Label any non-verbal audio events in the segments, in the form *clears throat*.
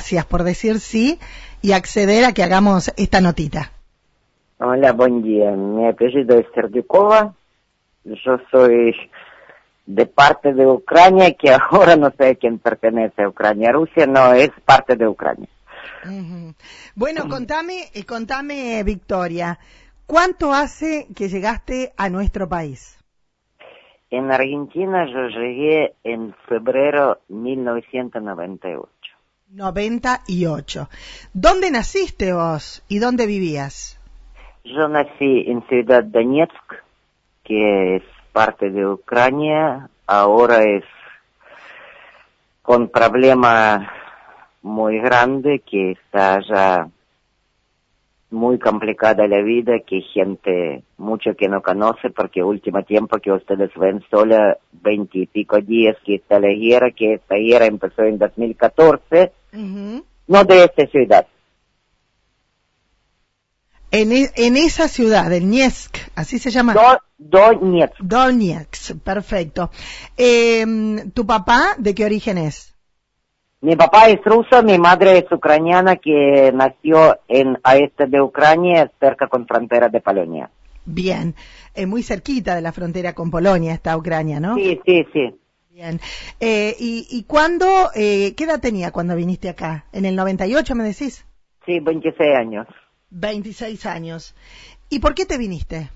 gracias por decir sí y acceder a que hagamos esta notita. Hola, buen día. Mi apellido es. Yo soy de parte de Ucrania, que *laughs* ahora no sé a quién pertenece a Ucrania. Rusia no es parte de Ucrania. Bueno, contame, eh, contame, Victoria, ¿cuánto hace que llegaste a nuestro país? En Argentina yo llegué en febrero 1998. 98. ¿Dónde naciste vos y dónde vivías? Yo nací en Ciudad Donetsk, que es parte de Ucrania, ahora es con problema muy grande, que está ya muy complicada la vida, que gente mucho que no conoce, porque último tiempo que ustedes ven solo veinte y pico días que está la guerra, que esta guerra empezó en 2014, no de esta ciudad. En, e, en esa ciudad, en Niesk, así se llama. Donetsk. Donetsk, perfecto. Eh, ¿Tu papá de qué origen es? Mi papá es ruso, mi madre es ucraniana que nació en este de Ucrania, cerca con frontera de Polonia. Bien, eh, muy cerquita de la frontera con Polonia está Ucrania, ¿no? Sí, sí, sí. Bien. Eh, ¿Y, y cuándo, eh, qué edad tenía cuando viniste acá? ¿En el 98 me decís? Sí, 26 años. 26 años. ¿Y por qué te viniste?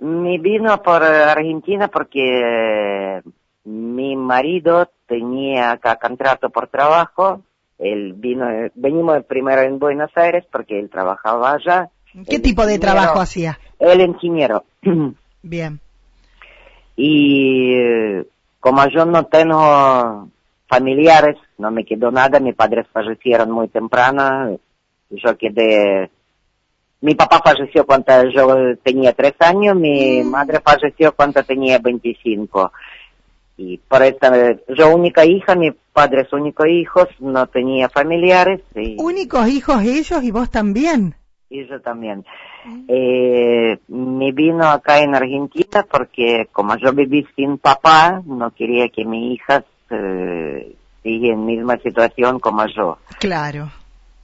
Me vino por Argentina porque mi marido tenía acá contrato por trabajo. Él vino, venimos primero en Buenos Aires porque él trabajaba allá. ¿Qué tipo de trabajo hacía? El ingeniero. *clears throat* Bien. Y como yo no tengo familiares, no me quedó nada, mis padres fallecieron muy temprano, yo quedé mi papá falleció cuando yo tenía tres años, mi madre falleció cuando tenía 25. Y por esta, yo única hija, mi padre es único hijo, no tenía familiares. ¿Únicos hijos ellos y vos también? Y yo también. Eh, me vino acá en Argentina porque como yo viví sin papá, no quería que mi hija eh, en misma situación como yo. Claro.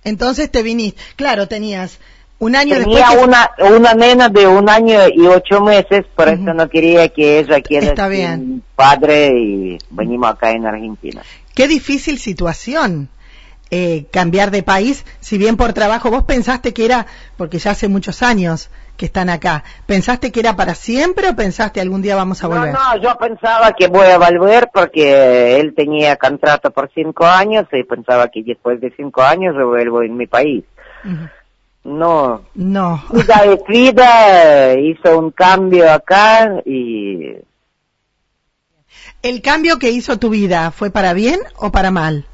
Entonces te viniste. Claro, tenías un año Tenía después una, una nena de un año y ocho meses, por eso no quería que ella Está ser bien. padre y venimos acá en Argentina. Qué difícil situación eh, cambiar de país, si bien por trabajo vos pensaste que era, porque ya hace muchos años que están acá, ¿pensaste que era para siempre o pensaste algún día vamos a volver? No, no, yo pensaba que voy a volver porque él tenía contrato por cinco años y pensaba que después de cinco años yo vuelvo en mi país. No. No. Vida de vida, hizo un cambio acá y ¿El cambio que hizo tu vida fue para bien o para mal?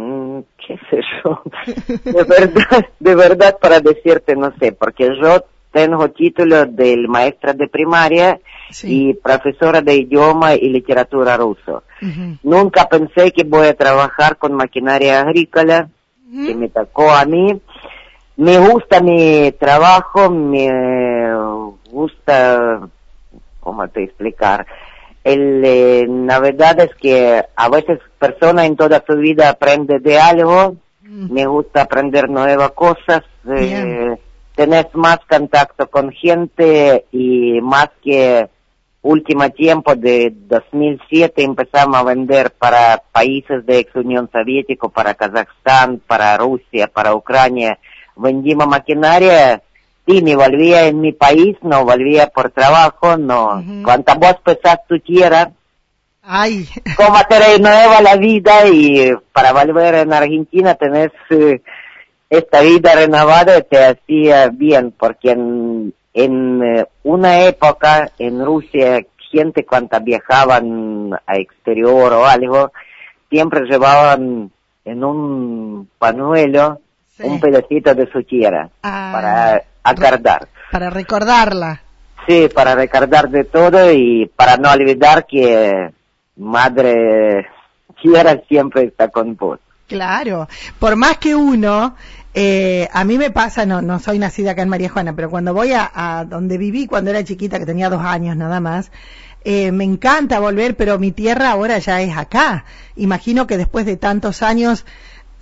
Mm, qué sé yo, *laughs* de verdad, de verdad para decirte no sé, porque yo tengo título del maestra de primaria Sí. y profesora de idioma y literatura ruso. Nunca pensé que voy a trabajar con maquinaria agrícola, que me tocó a mí. Me gusta mi trabajo, me gusta, ¿cómo te explicar? El, eh, la verdad es que a veces persona en toda su vida aprende de algo, me gusta aprender nuevas cosas, eh, tenés más contacto con gente y más que último tiempo de 2007 empezamos a vender para países de ex Unión Soviética, para Kazajstán, para Rusia, para Ucrania. Vendimos maquinaria y me volvía en mi país, no volvía por trabajo, no. Ujú. Cuanta vos pesás tu tierra, Ay, como te renueva la vida y para volver en Argentina tenés eh, esta vida renovada te hacía bien porque en, en eh, una época en Rusia gente cuando viajaban a exterior o algo siempre llevaban en un panuelo Sí. un pedacito de su tierra Ah. para acordar. para recordarla. Sí, para recordar de todo y para no olvidar que Madre Tierra siempre está con vos. Claro, por más que uno, eh, a mí me pasa, no, no soy nacida acá en María Juana, pero cuando voy a, a donde viví cuando era chiquita, que tenía dos años nada más, eh, me encanta volver, pero mi tierra ahora ya es acá. Imagino que después de tantos años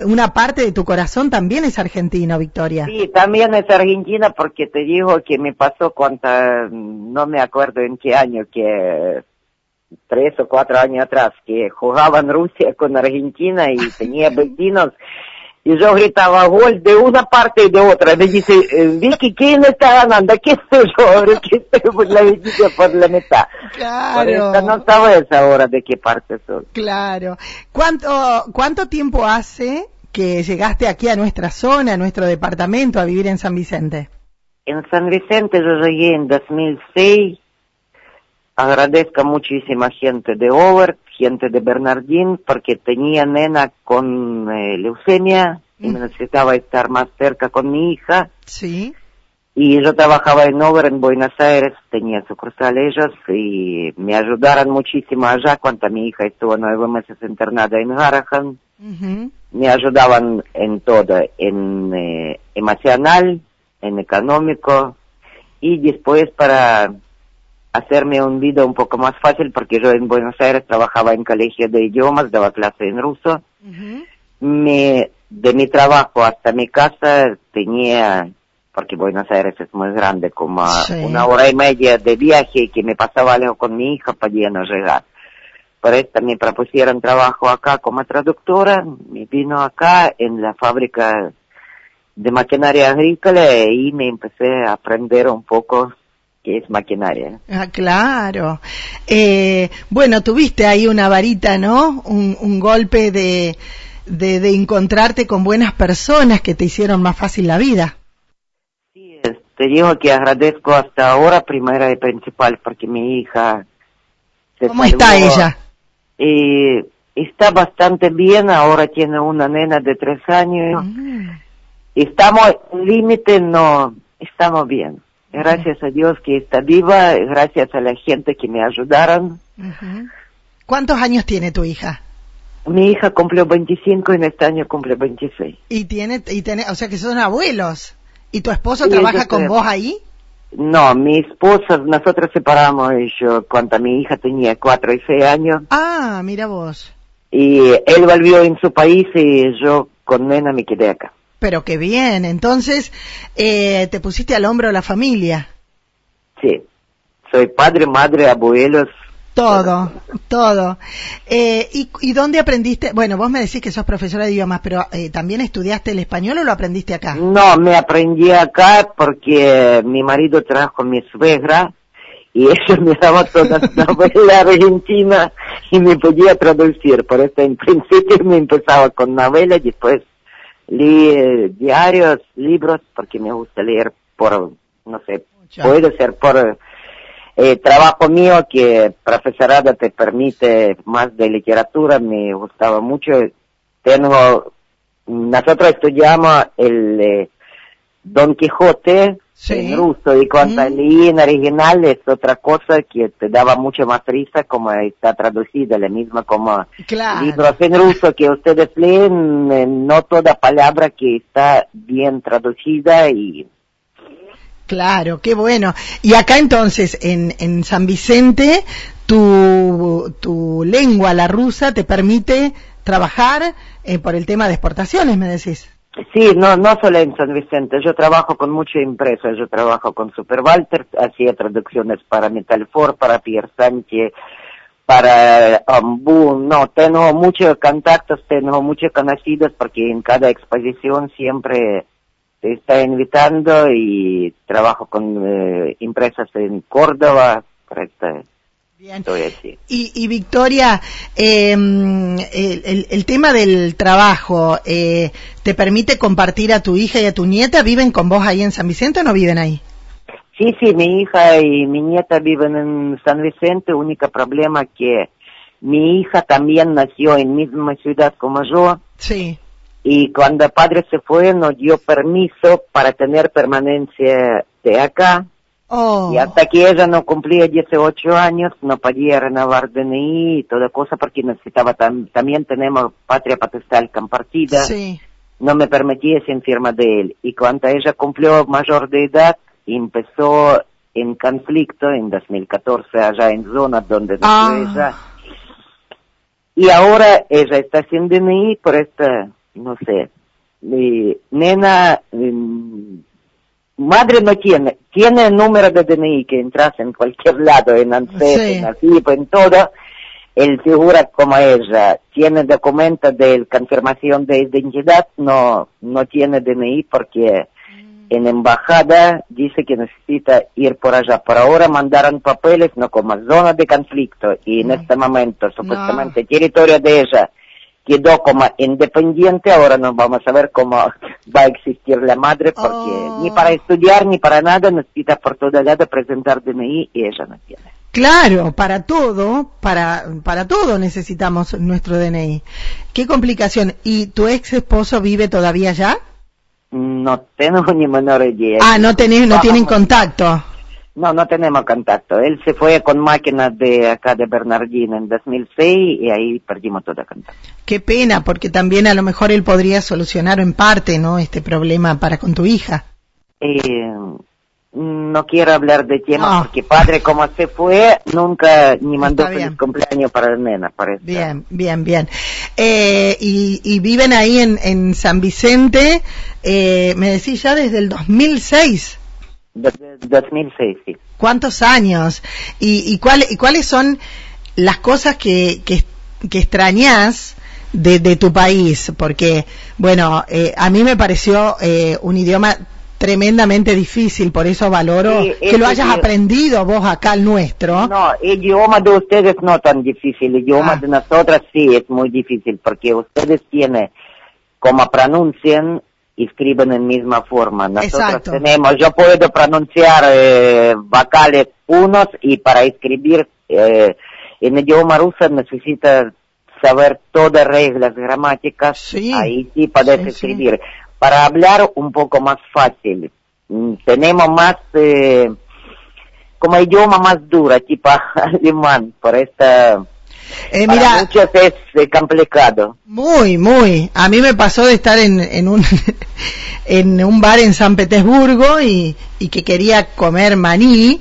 una parte de tu corazón también es argentino, Victoria. Sí, también es argentina porque te digo que me pasó cuando, no me acuerdo en qué año, que tres o cuatro años atrás, que jugaban Rusia con Argentina y tenía *laughs* vecinos y yo gritaba gol de una parte y de otra. Me dice, eh, Vicky, ¿quién está ganando? ¿Qué sé yo? *laughs* ¿Qué por la por la mitad? Claro. Por no sabes ahora de qué parte soy. Claro. ¿Cuánto, ¿Cuánto tiempo hace que llegaste aquí a nuestra zona, a nuestro departamento, a vivir en San Vicente? En San Vicente yo llegué en 2006. Agradezco a muchísima gente de Over gente de Bernardín porque tenía nena con eh, leucemia y me mm. necesitaba estar más cerca con mi hija. Sí. Y yo trabajaba en Over en Buenos Aires, tenía sucursal ellos y me ayudaron muchísimo allá cuando mi hija estuvo nueve meses internada en Harahan. Me ayudaban en todo, en eh, emocional, en económico y después para hacerme un vida un poco más fácil porque yo en Buenos Aires trabajaba en colegio de idiomas, daba clase en ruso. me, de mi trabajo hasta mi casa tenía, porque Buenos Aires es muy grande, como una hora y media de viaje que me pasaba algo con mi hija podía no llegar. Por esto me propusieron trabajo acá como traductora, me vino acá en la fábrica de maquinaria agrícola y me empecé a aprender un poco que es maquinaria. Ah, claro. Eh, bueno, tuviste ahí una varita, ¿no? Un, golpe de, de, encontrarte con buenas personas que te hicieron más fácil la vida. Sí, te digo que agradezco hasta ahora primera y principal porque mi hija... ¿Cómo está ella? Eh, está bastante bien, ahora tiene una nena de tres años. Mm. Estamos, límite no, estamos bien. Gracias a Dios que está viva, gracias a la gente que me ayudaron. ¿Cuántos años tiene tu hija? Mi hija cumplió 25 y en este año cumple 26. Y tiene, y tiene, o sea que son abuelos. ¿Y tu esposo trabaja con vos ahí? No, mi esposa, nosotros separamos yo cuando mi hija tenía 4 y 6 años. Ah, mira vos. Y él volvió en su país y yo con nena me quedé acá. Pero qué bien, entonces eh, te pusiste al hombro la familia. Sí, soy padre, madre, abuelos. Todo, todo. Eh, ¿y, ¿Y dónde aprendiste? Bueno, vos me decís que sos profesora de idiomas, pero eh, ¿también estudiaste el español o lo aprendiste acá? No, me aprendí acá porque mi marido trajo mi suegra y *laughs* ella me daba toda la novela argentina y me podía traducir. Por eso en principio me empezaba con novela y después leí diarios, libros, porque me gusta leer por, no sé, puede ser por eh, trabajo mío que profesorado te permite más de literatura, me gustaba mucho. Tengo, nosotros estudiamos el eh, Don Quijote, en ruso y cuando mm. leí en original es otra cosa que te daba mucho más risa como está traducida, la misma como libros en ruso que ustedes leen, eh, no toda palabra que está bien traducida y Claro, qué bueno. Y acá entonces, en, en San Vicente, tu, tu lengua, la rusa, te permite trabajar eh, por el tema de exportaciones, me decís. Sí, no, no solo en San Vicente, yo trabajo con muchas empresas, yo trabajo con Super Walter, hacía traducciones para Metalfor, para Pierre Sánchez, para Ambu, no, tengo muchos contactos, tengo muchos conocidos porque en cada exposición siempre te está invitando y trabajo con eh, empresas en Córdoba, esta, Bien. Y, Victoria, em, el, tema del trabajo, eh, ¿te permite compartir a tu hija y a tu nieta? ¿Viven con vos ahí en San Vicente o no viven ahí? Sí, sí, mi hija y mi nieta viven en San Vicente. Único problema que mi hija también nació en misma ciudad como yo. Sí. Y cuando el padre se fue, nos dio permiso para tener permanencia de acá Oh. Y hasta que ella no cumplía 18 años, no podía renovar DNI y toda cosa porque necesitaba también tenemos patria potestad compartida. Sí. No me permitía sin firma de él. Y cuando ella cumplió mayor de edad, empezó en conflicto en 2014 allá en zona donde nació ah. ella. Y ahora ella está sin DNI por esta no sé, eh, nena, mm, madre no tiene, tiene el número de DNI que entras en cualquier lado, en ANSES, Sí. en AFIP, en todo, él figura como ella, tiene documento de confirmación de identidad, no, no tiene DNI porque en embajada dice que necesita ir por allá. Por ahora mandaron papeles, no como zona de conflicto, y en No. este momento supuestamente territorio de ella quedó como independiente, ahora no vamos a ver cómo va a existir la madre, porque Oh. ni para estudiar ni para nada necesita por todo lado presentar DNI y ella no tiene. Claro, para todo, para, para todo necesitamos nuestro DNI. Qué complicación. ¿Y tu ex esposo vive todavía allá? No tengo ni menor idea. Ah, no tenés, no tienen contacto. No, no tenemos contacto. Él se fue con máquinas de acá de Bernardino en 2006 y ahí perdimos todo contacto. Qué pena, porque también a lo mejor él podría solucionar en parte, ¿no? Este problema para con tu hija. Eh, no quiero hablar de tema No. porque padre como se fue nunca ni mandó feliz cumpleaños para la nena, parece. Bien, bien, bien. Eh, y, y viven ahí en, en San Vicente, eh, me decís ya desde el 2006. Desde 2006, sí. ¿Cuántos años? ¿Y, y, cuál- y cuáles son las cosas que, que, que extrañas de, de tu país? Porque, bueno, eh, a mí me pareció eh, un idioma tremendamente difícil, por eso valoro Sí, que lo ese hayas aprendido vos acá el nuestro. No, idioma de ustedes no tan difícil, idioma Ah. de nosotras sí es muy difícil porque ustedes tienen como pronuncian escriben en misma forma. Nosotros Exacto. tenemos, yo puedo pronunciar eh, vocales unos y para escribir eh, en idioma ruso necesita saber todas reglas gramáticas, Sí. ahí sí sí. escribir. Para hablar un poco más fácil, mm, tenemos más eh, como idioma más dura, tipo *laughs* alemán, por esta, Eh, para mira, muchos es eh, complicado. Muy, muy. A mí me pasó de estar en, en un *laughs* en un bar en San Petersburgo y, y que quería comer maní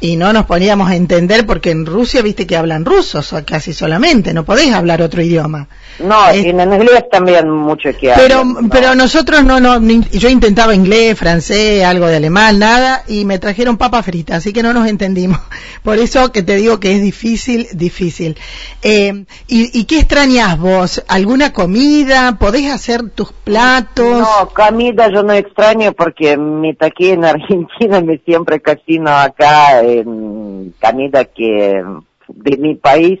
y no nos poníamos a entender porque en Rusia viste que hablan ruso so- casi solamente, no podés hablar otro idioma. No, Eh, en inglés también mucho que Pero, hablan, ¿no? pero nosotros no, no, yo intentaba inglés, francés, algo de alemán, nada, y me trajeron papa frita, así que no nos entendimos. *laughs* Por eso que te digo que es difícil, difícil. Eh, ¿y, ¿Y qué extrañas vos? ¿Alguna comida? ¿Podés hacer tus platos? No, comida yo no extraño porque me aquí en Argentina *laughs* me siempre cocino acá en comida que de mi país.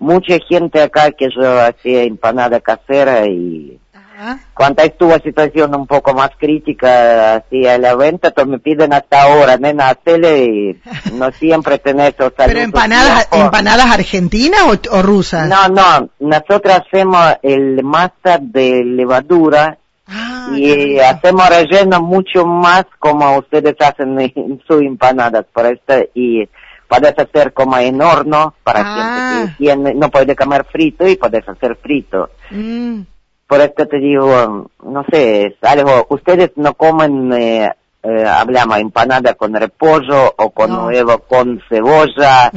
Mucha gente acá que yo hacía empanada casera y Ajá. cuando estuvo situación un poco más crítica hacia la venta, pues me piden hasta ahora, nena, hacele y no *laughs* siempre tenés esos ¿Pero empanadas, empanadas argentinas o, o rusas? No, no, nosotros hacemos el masa de levadura Ah, y hacemos relleno mucho más como ustedes hacen en *laughs* sus empanadas, por esto, y puedes hacer como en horno para Ah. gente que tiene, no puede comer frito y puedes hacer frito. Mm. Por esto te digo, no sé, es algo, ustedes no comen, eh, eh, hablamos empanada con repollo o con No. huevo con cebolla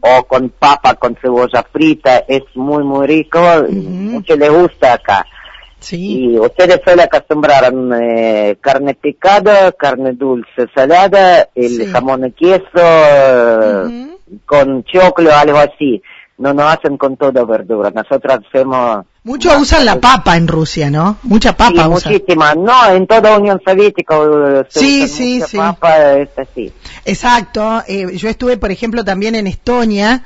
o con papa con cebolla frita, es muy muy rico, mucho le gusta acá. Sí. Y ustedes suelen acostumbrar eh, carne picada, carne dulce salada, el Sí. jamón y queso con choclo, algo así. No nos hacen con toda verdura. Nosotros hacemos... Muchos usan la papa en Rusia, ¿no? Mucha papa Sí, usan. muchísima. No, en toda Unión Soviética eh, se Sí, usa sí, mucha sí. papa, es así. Exacto. Eh, yo estuve, por ejemplo, también en Estonia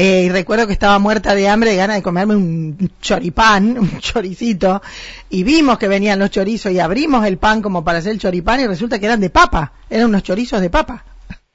eh, y recuerdo que estaba muerta de hambre, de ganas de comerme un choripán, *laughs* un choricito, y vimos que venían los chorizos y abrimos el pan como para hacer el choripán y resulta que eran de papa, eran unos chorizos de papa.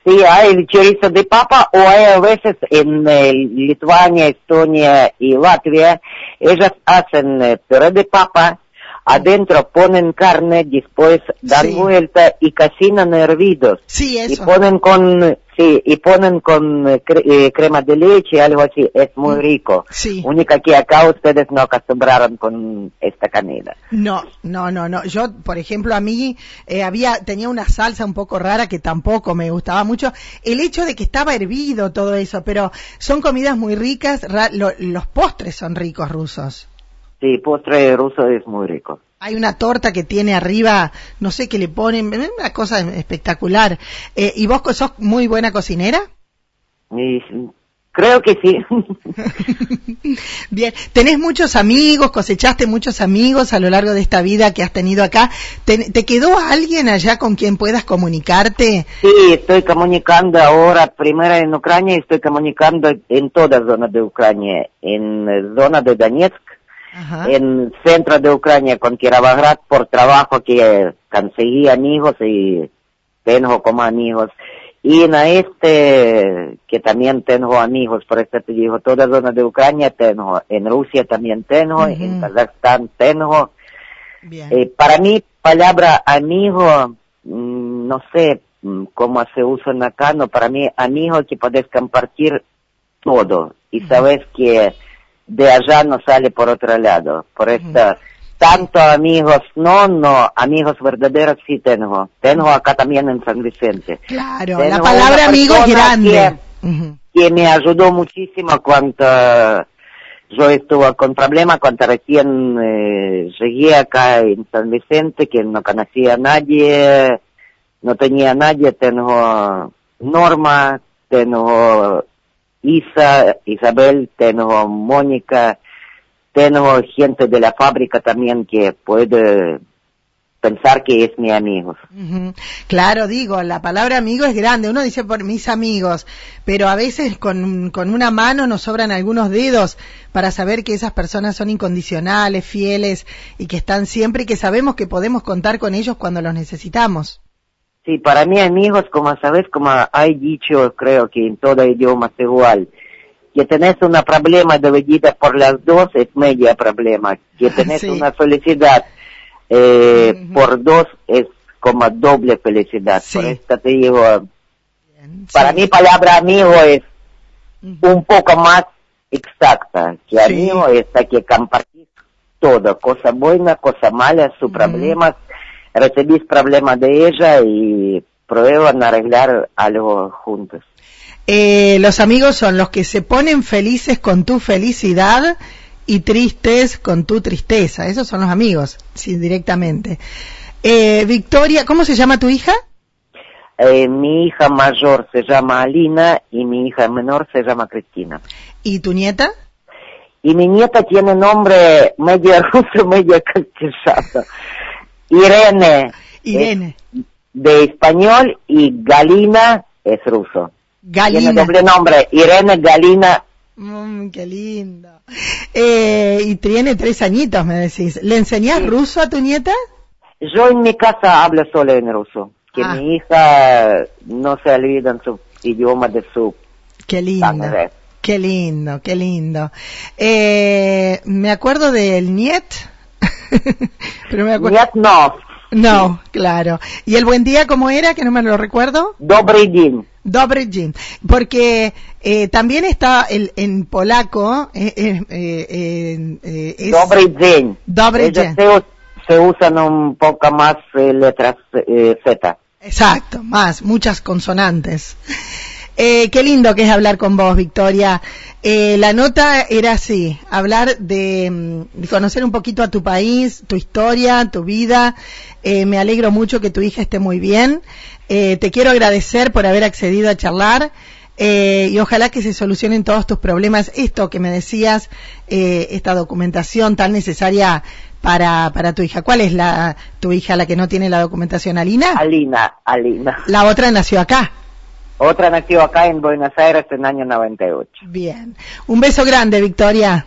Sí, hay chorizo de papa o hay a veces en eh, Lituania, Estonia y Latvia, ellas hacen eh, de papa, adentro ponen carne, después dan Sí. vuelta y cocinan hervidos. Sí, Y eso. ponen con, sí, y ponen con eh, cre- eh, crema de leche, algo así, es muy Mm, rico. sí. Única que acá ustedes no acostumbraron con esta comida. No, no, no, no. Yo, por ejemplo, a mí eh, había tenía una salsa un poco rara que tampoco me gustaba mucho. El hecho de que estaba hervido todo eso, pero son comidas muy ricas. ra- lo- los postres son ricos rusos. Sí, postre ruso es muy rico. Hay una torta que tiene arriba, no sé qué le ponen, una cosa espectacular. Eh, ¿Y vos sos muy buena cocinera? Y, creo que sí. *laughs* Bien, ¿tenés muchos amigos, cosechaste muchos amigos a lo largo de esta vida que has tenido acá? ¿Te, te quedó alguien allá con quien puedas comunicarte? Sí, estoy comunicando ahora, primero en Ucrania, estoy comunicando en todas zonas de Ucrania, en zona de Donetsk, en centro de Ucrania con Kirovohrad por trabajo que conseguí amigos y tengo como amigos. Y en este, que también tengo amigos, por eso te digo, toda zona de Ucrania tengo, en Rusia también tengo, en Kazajstán tengo. Eh, para mí, palabra amigo, mm, no sé mm, cómo se usa en acá, no, para mí amigo que puedes compartir todo. Y sabes que de allá no sale por otro lado. Por esto, tanto amigos, no, no, amigos verdaderos sí tengo. Tengo acá también en San Vicente. Claro, la palabra amigo es grande. Que, me ayudó muchísimo cuando yo estuve con problemas, cuando recién eh, llegué acá en San Vicente, que no conocía a nadie, no tenía a nadie, tengo Norma, tengo Isa, Isabel, tengo Mónica, tengo gente de la fábrica también que puede pensar que es mi amigo. Claro, digo, la palabra amigo es grande. Uno dice por mis amigos, pero a veces con, con, una mano nos sobran algunos dedos para saber que esas personas son incondicionales, fieles y que están siempre y que sabemos que podemos contar con ellos cuando los necesitamos. Sí, para mí amigos, como sabes, como hay dicho, creo que en todo idioma es igual, que tenés un problema dividido por las dos es media problema, que *laughs* tenés una felicidad eh, por dos es como doble felicidad. Por esto te digo, para mí palabra amigo es un poco más exacta, que amigo es que compartís todo, cosa buena, cosa mala, sus problemas, recibís problemas de ella y prueban arreglar algo juntos. Eh, los amigos son los que se ponen felices con tu felicidad y tristes con tu tristeza. Esos son los amigos, sí, directamente. Eh, Victoria, ¿cómo se llama tu hija? Eh, mi hija mayor se llama Alina y mi hija menor se llama Cristina. ¿Y tu nieta? Y mi nieta tiene nombre medio *laughs* ruso, medio castellano. Irene. Irene. de español y Galina es ruso. Galina. Tiene doble nombre, Irene Galina. Mm, qué lindo. Eh, y tiene tres añitos, me decís. ¿Le enseñás ruso a tu nieta? Yo en mi casa hablo solo en ruso. Que ah. mi hija no se olvida en su idioma de su Qué lindo. Qué lindo, qué lindo. Eh, me acuerdo del Niet, *laughs* Pero me acuerdo... no. No, claro. ¿Y el buen día cómo era? Que no me lo recuerdo. Dobry dzień. Dobry dzień. Porque eh, también está el, en polaco. Eh, eh, eh, eh es Dobry dzień. Dobry dzień. Se, se, usan un poco más eh, letras Z. Exacto, más, muchas consonantes. Eh, qué lindo que es hablar con vos, Victoria. Eh, la nota era así, hablar de, mm, de, conocer un poquito a tu país, tu historia, tu vida. Eh, me alegro mucho que tu hija esté muy bien. Eh, te quiero agradecer por haber accedido a charlar. Eh, y ojalá que se solucionen todos tus problemas. Esto que me decías, eh, esta documentación tan necesaria para, para tu hija. ¿Cuál es la, tu hija la que no tiene la documentación? ¿Alina? Alina, Alina. La otra nació acá. Otra nació acá en Buenos Aires en el año 98. Bien. Un beso grande, Victoria.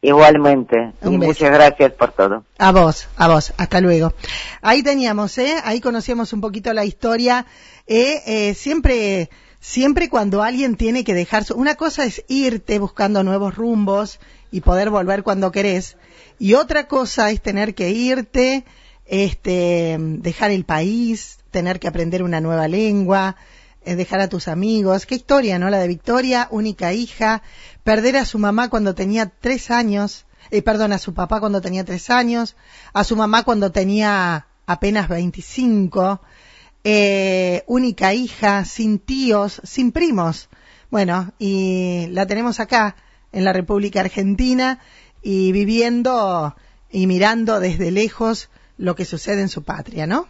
Igualmente. y muchas gracias por todo. A vos, a vos. Hasta luego. Ahí teníamos, ¿eh? Ahí conocíamos un poquito la historia. Eh, eh, siempre, siempre cuando alguien tiene que dejar su... Una cosa es irte buscando nuevos rumbos y poder volver cuando querés. Y otra cosa es tener que irte, este, dejar el país, tener que aprender una nueva lengua, dejar a tus amigos. Qué historia, ¿no? La de Victoria, única hija, perder a su mamá cuando tenía tres años, eh, perdón, a su papá cuando tenía tres años, a su mamá cuando tenía apenas 25, eh, única hija, sin tíos, sin primos. Bueno, y la tenemos acá, en la República Argentina, y viviendo y mirando desde lejos lo que sucede en su patria, ¿no?